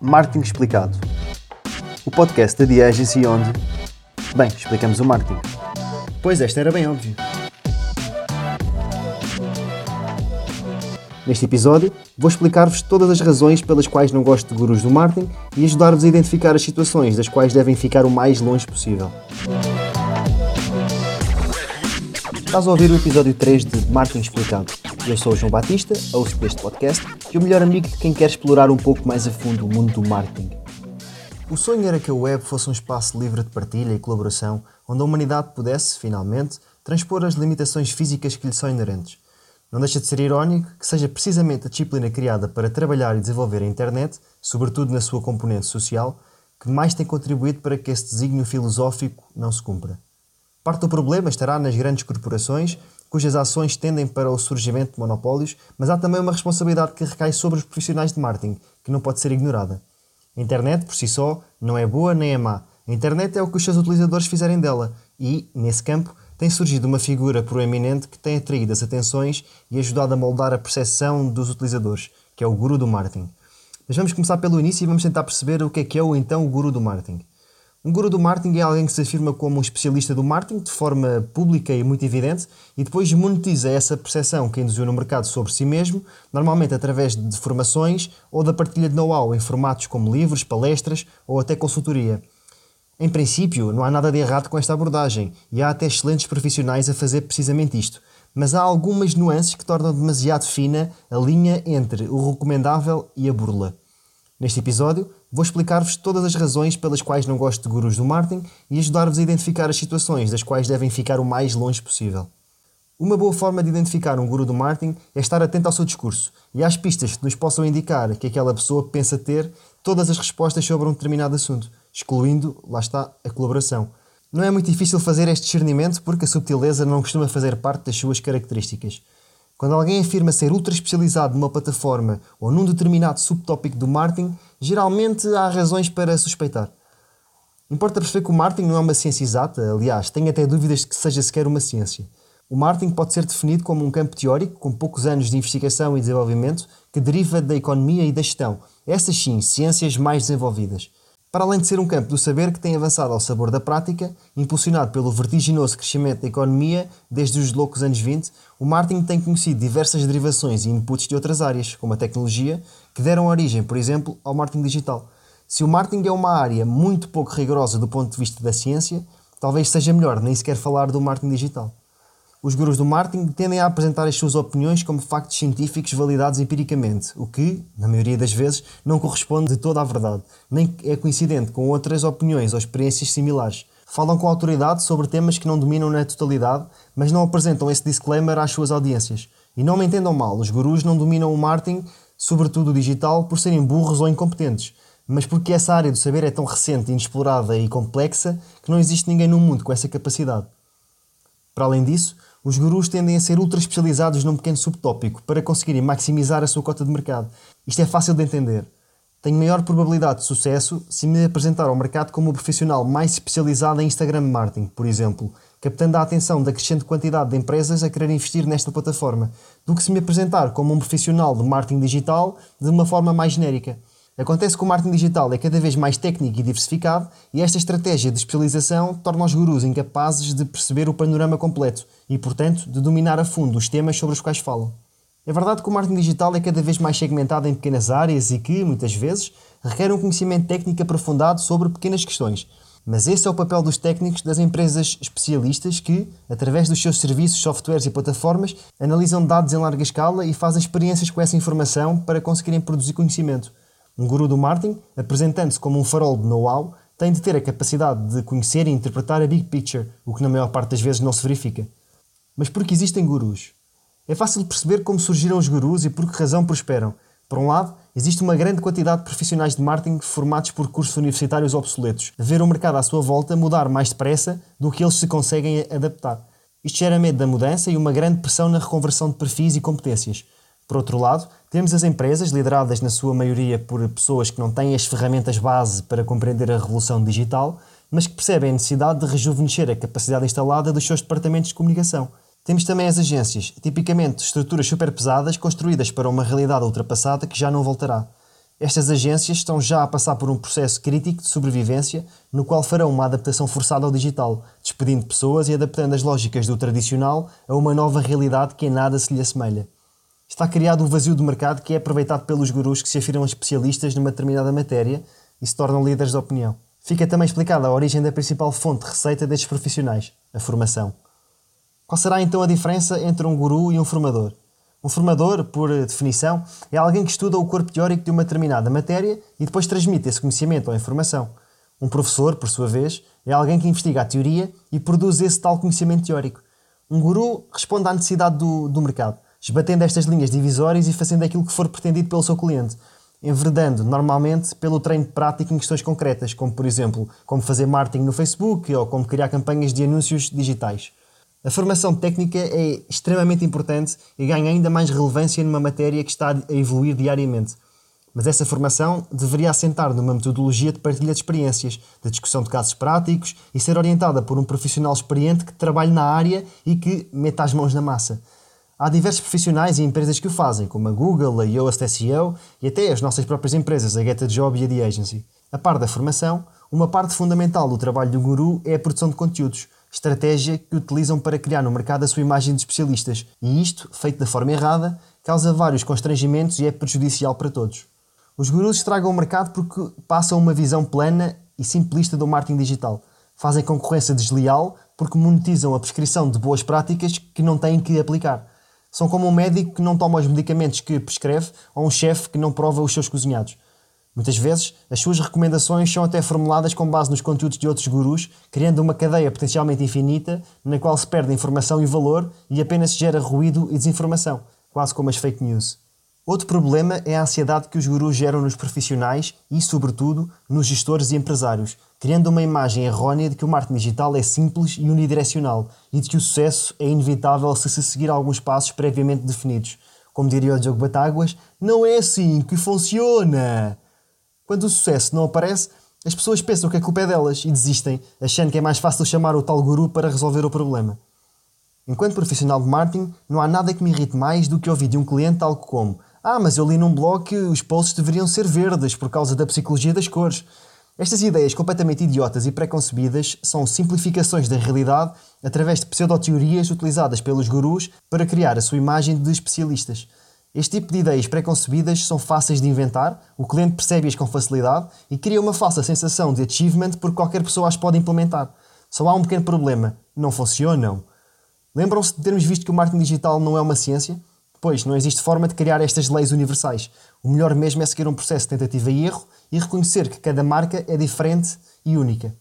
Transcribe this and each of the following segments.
Marketing Explicado. O podcast da The Agency onde, bem, explicamos o marketing. Pois esta era bem óbvio. Neste episódio, vou explicar-vos todas as razões pelas quais não gosto de gurus do marketing e ajudar-vos a identificar as situações das quais devem ficar o mais longe possível. Estás a ouvir o episódio 3 de Marketing Explicado. Eu sou o João Batista, host deste podcast e o melhor amigo de quem quer explorar um pouco mais a fundo o mundo do marketing. O sonho era que a web fosse um espaço livre de partilha e colaboração, onde a humanidade pudesse, finalmente, transpor as limitações físicas que lhe são inerentes. Não deixa de ser irónico que seja precisamente a disciplina criada para trabalhar e desenvolver a internet, sobretudo na sua componente social, que mais tem contribuído para que esse desígnio filosófico não se cumpra. Parte do problema estará nas grandes corporações cujas ações tendem para o surgimento de monopólios, mas há também uma responsabilidade que recai sobre os profissionais de marketing, que não pode ser ignorada. A internet, por si só, não é boa nem é má. A internet é o que os seus utilizadores fizerem dela e, nesse campo, tem surgido uma figura proeminente que tem atraído as atenções e ajudado a moldar a percepção dos utilizadores, que é o guru do marketing. Mas vamos começar pelo início e vamos tentar perceber o que é que é ou então o guru do marketing. Um guru do marketing é alguém que se afirma como um especialista do marketing de forma pública e muito evidente e depois monetiza essa percepção que induziu no mercado sobre si mesmo, normalmente através de formações ou da partilha de know-how em formatos como livros, palestras ou até consultoria. Em princípio, não há nada de errado com esta abordagem e há até excelentes profissionais a fazer precisamente isto, mas há algumas nuances que tornam demasiado fina a linha entre o recomendável e a burla. Neste episódio, vou explicar-vos todas as razões pelas quais não gosto de gurus do marketing e ajudar-vos a identificar as situações das quais devem ficar o mais longe possível. Uma boa forma de identificar um guru do marketing é estar atento ao seu discurso e às pistas que nos possam indicar que aquela pessoa pensa ter todas as respostas sobre um determinado assunto, excluindo, lá está, a colaboração. Não é muito difícil fazer este discernimento porque a subtileza não costuma fazer parte das suas características. Quando alguém afirma ser ultra especializado numa plataforma ou num determinado subtópico do marketing, geralmente há razões para suspeitar. Importa perceber que o marketing não é uma ciência exata, aliás, tenho até dúvidas de que seja sequer uma ciência. O marketing pode ser definido como um campo teórico com poucos anos de investigação e desenvolvimento que deriva da economia e da gestão, essas sim, ciências mais desenvolvidas para além de ser um campo do saber que tem avançado ao sabor da prática, impulsionado pelo vertiginoso crescimento da economia desde os loucos anos 20, o marketing tem conhecido diversas derivações e inputs de outras áreas, como a tecnologia, que deram origem, por exemplo, ao marketing digital. Se o marketing é uma área muito pouco rigorosa do ponto de vista da ciência, talvez seja melhor nem sequer falar do marketing digital. Os gurus do marketing tendem a apresentar as suas opiniões como factos científicos validados empiricamente, o que, na maioria das vezes, não corresponde de toda à verdade, nem é coincidente com outras opiniões ou experiências similares. Falam com autoridade sobre temas que não dominam na totalidade, mas não apresentam esse disclaimer às suas audiências. E não me entendam mal, os gurus não dominam o marketing, sobretudo o digital, por serem burros ou incompetentes, mas porque essa área do saber é tão recente, inexplorada e complexa que não existe ninguém no mundo com essa capacidade. Para além disso, os gurus tendem a ser ultra especializados num pequeno subtópico para conseguirem maximizar a sua cota de mercado. Isto é fácil de entender. Tenho maior probabilidade de sucesso se me apresentar ao mercado como o profissional mais especializado em Instagram marketing, por exemplo, captando a atenção da crescente quantidade de empresas a querer investir nesta plataforma, do que se me apresentar como um profissional de marketing digital de uma forma mais genérica. Acontece que o marketing digital é cada vez mais técnico e diversificado e esta estratégia de especialização torna os gurus incapazes de perceber o panorama completo e, portanto, de dominar a fundo os temas sobre os quais falam. É verdade que o marketing digital é cada vez mais segmentado em pequenas áreas e que, muitas vezes, requer um conhecimento técnico aprofundado sobre pequenas questões. Mas esse é o papel dos técnicos das empresas especialistas que, através dos seus serviços, softwares e plataformas, analisam dados em larga escala e fazem experiências com essa informação para conseguirem produzir conhecimento. Um guru do marketing, apresentando-se como um farol de know-how, tem de ter a capacidade de conhecer e interpretar a big picture, o que na maior parte das vezes não se verifica. Mas por que existem gurus? É fácil perceber como surgiram os gurus e por que razão prosperam. Por um lado, existe uma grande quantidade de profissionais de marketing formados por cursos universitários obsoletos, a ver o mercado à sua volta mudar mais depressa do que eles se conseguem adaptar. Isto gera medo da mudança e uma grande pressão na reconversão de perfis e competências. Por outro lado, temos as empresas, lideradas na sua maioria por pessoas que não têm as ferramentas base para compreender a revolução digital, mas que percebem a necessidade de rejuvenescer a capacidade instalada dos seus departamentos de comunicação. Temos também as agências, tipicamente estruturas super pesadas construídas para uma realidade ultrapassada que já não voltará. Estas agências estão já a passar por um processo crítico de sobrevivência, no qual farão uma adaptação forçada ao digital, despedindo pessoas e adaptando as lógicas do tradicional a uma nova realidade que em nada se lhe assemelha. Está criado um vazio de mercado que é aproveitado pelos gurus que se afirmam especialistas numa determinada matéria e se tornam líderes de opinião. Fica também explicada a origem da principal fonte de receita destes profissionais, a formação. Qual será então a diferença entre um guru e um formador? Um formador, por definição, é alguém que estuda o corpo teórico de uma determinada matéria e depois transmite esse conhecimento ou informação. Um professor, por sua vez, é alguém que investiga a teoria e produz esse tal conhecimento teórico. Um guru responde à necessidade do, do mercado, esbatendo estas linhas divisórias e fazendo aquilo que for pretendido pelo seu cliente, enverdando normalmente pelo treino prático em questões concretas, como por exemplo, como fazer marketing no Facebook ou como criar campanhas de anúncios digitais. A formação técnica é extremamente importante e ganha ainda mais relevância numa matéria que está a evoluir diariamente. Mas essa formação deveria assentar numa metodologia de partilha de experiências, de discussão de casos práticos e ser orientada por um profissional experiente que trabalhe na área e que meta as mãos na massa. Há diversos profissionais e empresas que o fazem, como a Google, a Yoast SEO e até as nossas próprias empresas, a Get a Job e a The Agency. A par da formação, uma parte fundamental do trabalho do guru é a produção de conteúdos, estratégia que utilizam para criar no mercado a sua imagem de especialistas, e isto, feito da forma errada, causa vários constrangimentos e é prejudicial para todos. Os gurus estragam o mercado porque passam uma visão plana e simplista do marketing digital. Fazem concorrência desleal porque monetizam a prescrição de boas práticas que não têm que aplicar. São como um médico que não toma os medicamentos que prescreve ou um chefe que não prova os seus cozinhados. Muitas vezes, as suas recomendações são até formuladas com base nos conteúdos de outros gurus, criando uma cadeia potencialmente infinita na qual se perde informação e valor e apenas se gera ruído e desinformação, quase como as fake news. Outro problema é a ansiedade que os gurus geram nos profissionais e, sobretudo, nos gestores e empresários, criando uma imagem errónea de que o marketing digital é simples e unidirecional e de que o sucesso é inevitável se se seguir alguns passos previamente definidos. Como diria o Diogo Batáguas, não é assim que funciona! Quando o sucesso não aparece, as pessoas pensam que a culpa é delas e desistem, achando que é mais fácil chamar o tal guru para resolver o problema. Enquanto profissional de marketing, não há nada que me irrite mais do que ouvir de um cliente algo como Ah, mas eu li num blog que os posts deveriam ser verdes por causa da psicologia das cores. Estas ideias completamente idiotas e preconcebidas são simplificações da realidade através de pseudoteorias utilizadas pelos gurus para criar a sua imagem de especialistas. Este tipo de ideias preconcebidas são fáceis de inventar, o cliente percebe-as com facilidade e cria uma falsa sensação de achievement porque qualquer pessoa as pode implementar. Só há um pequeno problema: não funcionam. Lembram-se de termos visto que o marketing digital não é uma ciência? Pois, não existe forma de criar estas leis universais. O melhor mesmo é seguir um processo de tentativa e erro e reconhecer que cada marca é diferente e única.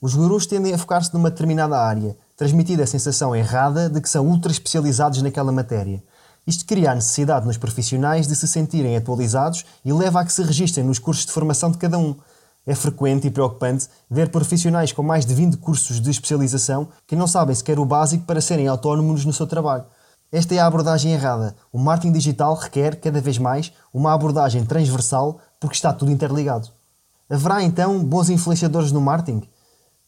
Os gurus tendem a focar-se numa determinada área, transmitindo a sensação errada de que são ultra especializados naquela matéria. Isto cria a necessidade nos profissionais de se sentirem atualizados e leva a que se registrem nos cursos de formação de cada um. É frequente e preocupante ver profissionais com mais de 20 cursos de especialização que não sabem sequer o básico para serem autónomos no seu trabalho. Esta é a abordagem errada. O marketing digital requer, cada vez mais, uma abordagem transversal porque está tudo interligado. Haverá então bons influenciadores no marketing?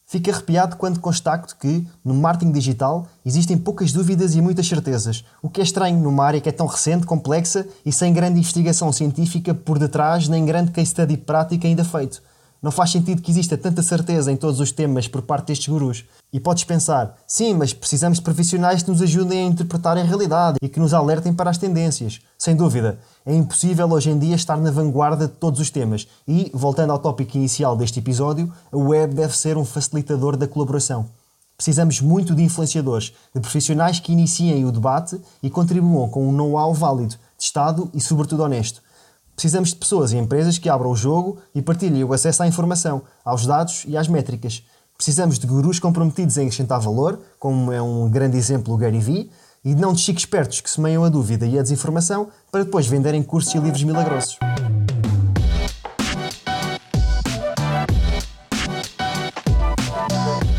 Fico arrepiado quando constato que, no marketing digital, existem poucas dúvidas e muitas certezas, o que é estranho numa área que é tão recente, complexa e sem grande investigação científica por detrás, nem grande case study prática ainda feito. Não faz sentido que exista tanta certeza em todos os temas por parte destes gurus. E podes pensar, sim, mas precisamos de profissionais que nos ajudem a interpretar a realidade e que nos alertem para as tendências. Sem dúvida, é impossível hoje em dia estar na vanguarda de todos os temas. E, voltando ao tópico inicial deste episódio, a web deve ser um facilitador da colaboração. Precisamos muito de influenciadores, de profissionais que iniciem o debate e contribuam com um know-how válido, testado e, sobretudo, honesto. Precisamos de pessoas e empresas que abram o jogo e partilhem o acesso à informação, aos dados e às métricas. Precisamos de gurus comprometidos em acrescentar valor, como é um grande exemplo o Gary Vee, e não de chiques espertos que semeiam a dúvida e a desinformação para depois venderem cursos e livros milagrosos.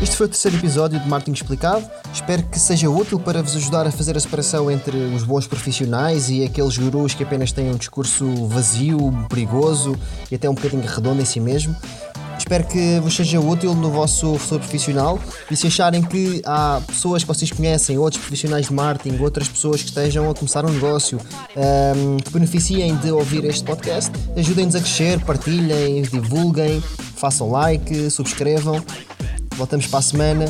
Este foi o terceiro episódio de Marketing Explicado. Espero que seja útil para vos ajudar a fazer a separação entre os bons profissionais e aqueles gurus que apenas têm um discurso vazio, perigoso e até um bocadinho redondo em si mesmo. espero que vos seja útil no vosso futuro profissional e se acharem que há pessoas que vocês conhecem, outros profissionais de marketing, outras pessoas que estejam a começar um negócio um, que beneficiem de ouvir este podcast, ajudem-nos a crescer, partilhem, divulguem, façam like, subscrevam. Voltamos para a semana.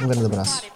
Um grande abraço.